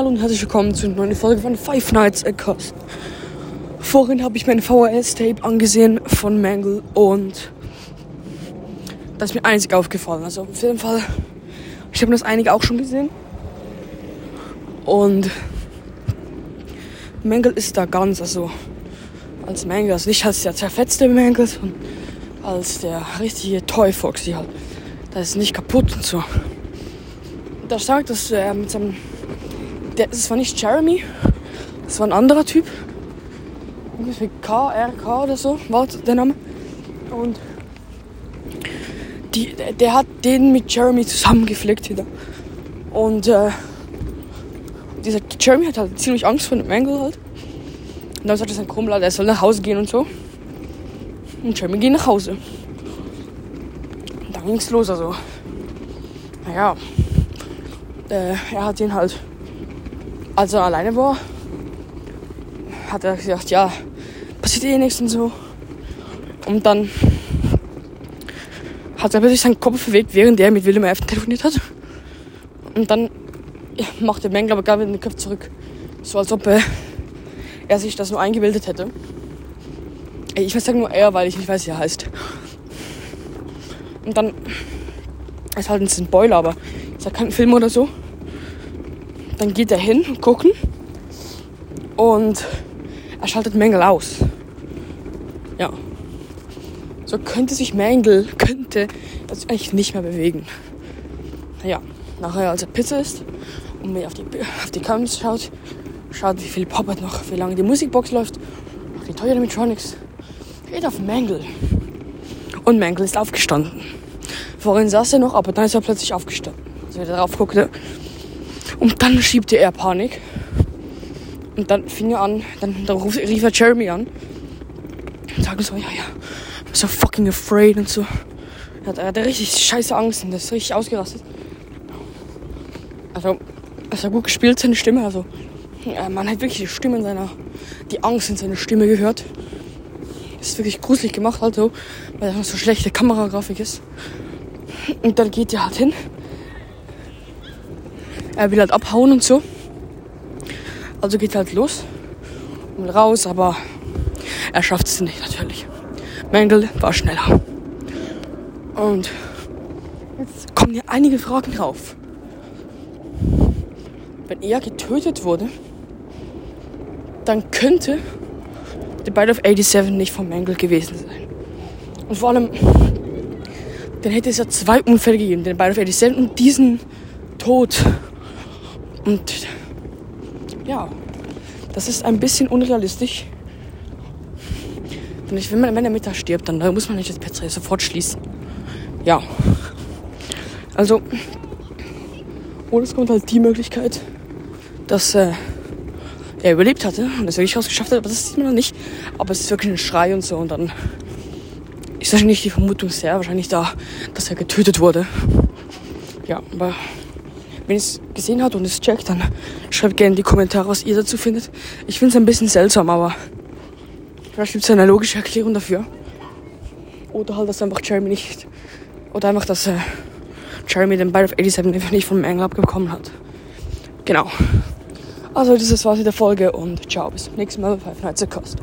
Hallo und herzlich willkommen zu einer neuen Folge von Five Nights at Cost. Vorhin habe ich mein VHS-Tape angesehen von Mangle und das ist mir einzig aufgefallen. Also auf jeden Fall, ich habe das einige auch schon gesehen. Und Mangle ist da ganz, also als Mangle, also nicht als der zerfetzte Mangle, sondern als der richtige Toy Foxy halt. Das ist nicht kaputt und so. Da sagt, dass er mit seinem. Der, das war nicht Jeremy, das war ein anderer Typ. Irgendwie KRK oder so war der Name. Und die, der, der hat den mit Jeremy zusammengeflickt wieder. Und äh, dieser Jeremy hat halt ziemlich Angst vor dem Mangle halt. Und dann sagte sein Kumpel, er soll nach Hause gehen und so. Und Jeremy geht nach Hause. Und dann ging's los, also. Naja. Äh, er hat ihn halt, als er alleine war, hat er gesagt, ja, passiert eh nichts und so. Und dann hat er plötzlich seinen Kopf bewegt, während er mit Willem F. telefoniert hat. Und dann macht der Mengel aber gar wieder den Kopf zurück. So als ob äh, er sich das nur eingebildet hätte. Ich weiß sagen nur er, weil ich nicht weiß, wie er heißt. Und dann ist halt ein Spoiler, aber ist ja kein Film oder so. Dann geht er hin, gucken und er schaltet Mängel aus. Ja. So könnte sich Mängel, könnte das eigentlich nicht mehr bewegen. Naja, nachher als er Pizza isst und mir auf die, auf die Counts schaut, schaut wie viel poppert noch, wie lange die Musikbox läuft, noch die Toy Animatronics, geht auf Mängel. Und Mängel ist aufgestanden. Vorhin saß er noch, aber dann ist er plötzlich aufgestanden. Als er darauf guckte. Und dann schiebte er Panik. Und dann fing er an, dann, dann rief er Jeremy an. Und sagte so, ja, ja, I'm so fucking afraid und so. Er hat, er hatte richtig scheiße Angst und ist richtig ausgerastet. Also, es war gut gespielt, seine Stimme. Also, man hat wirklich die Stimme in seiner, die Angst in seiner Stimme gehört. Ist wirklich gruselig gemacht, also, weil das so schlechte Kameragrafik ist. Und dann geht er halt hin. Er will halt abhauen und so. Also geht halt los und raus, aber er schafft es nicht natürlich. Mengel war schneller. Und jetzt kommen hier einige Fragen drauf. Wenn er getötet wurde, dann könnte The Bite of 87 nicht vom Mengel gewesen sein. Und vor allem dann hätte es ja zwei Unfälle gegeben, den Bite of 87 und diesen Tod. Und ja, das ist ein bisschen unrealistisch. Denn wenn, man, wenn der Mittag stirbt, dann, muss man nicht das Pizzeria sofort schließen. Ja. Also, oder es kommt halt die Möglichkeit, dass äh, er überlebt hatte und es wirklich rausgeschafft hat, aber das sieht man noch nicht. Aber es ist wirklich ein Schrei und so und dann ist wahrscheinlich die Vermutung sehr wahrscheinlich da, dass er getötet wurde. Ja, aber wenn ihr es gesehen habt und es checkt, dann schreibt gerne in die Kommentare, was ihr dazu findet. Ich finde es ein bisschen seltsam, aber vielleicht gibt es eine logische Erklärung dafür. Oder halt, dass einfach Jeremy nicht. Oder einfach, dass äh, Jeremy den Ball of 87 einfach nicht vom Engel abbekommen hat. Genau. Also, das war's mit der Folge und ciao, bis zum nächsten Mal bei Five Nights at Cost.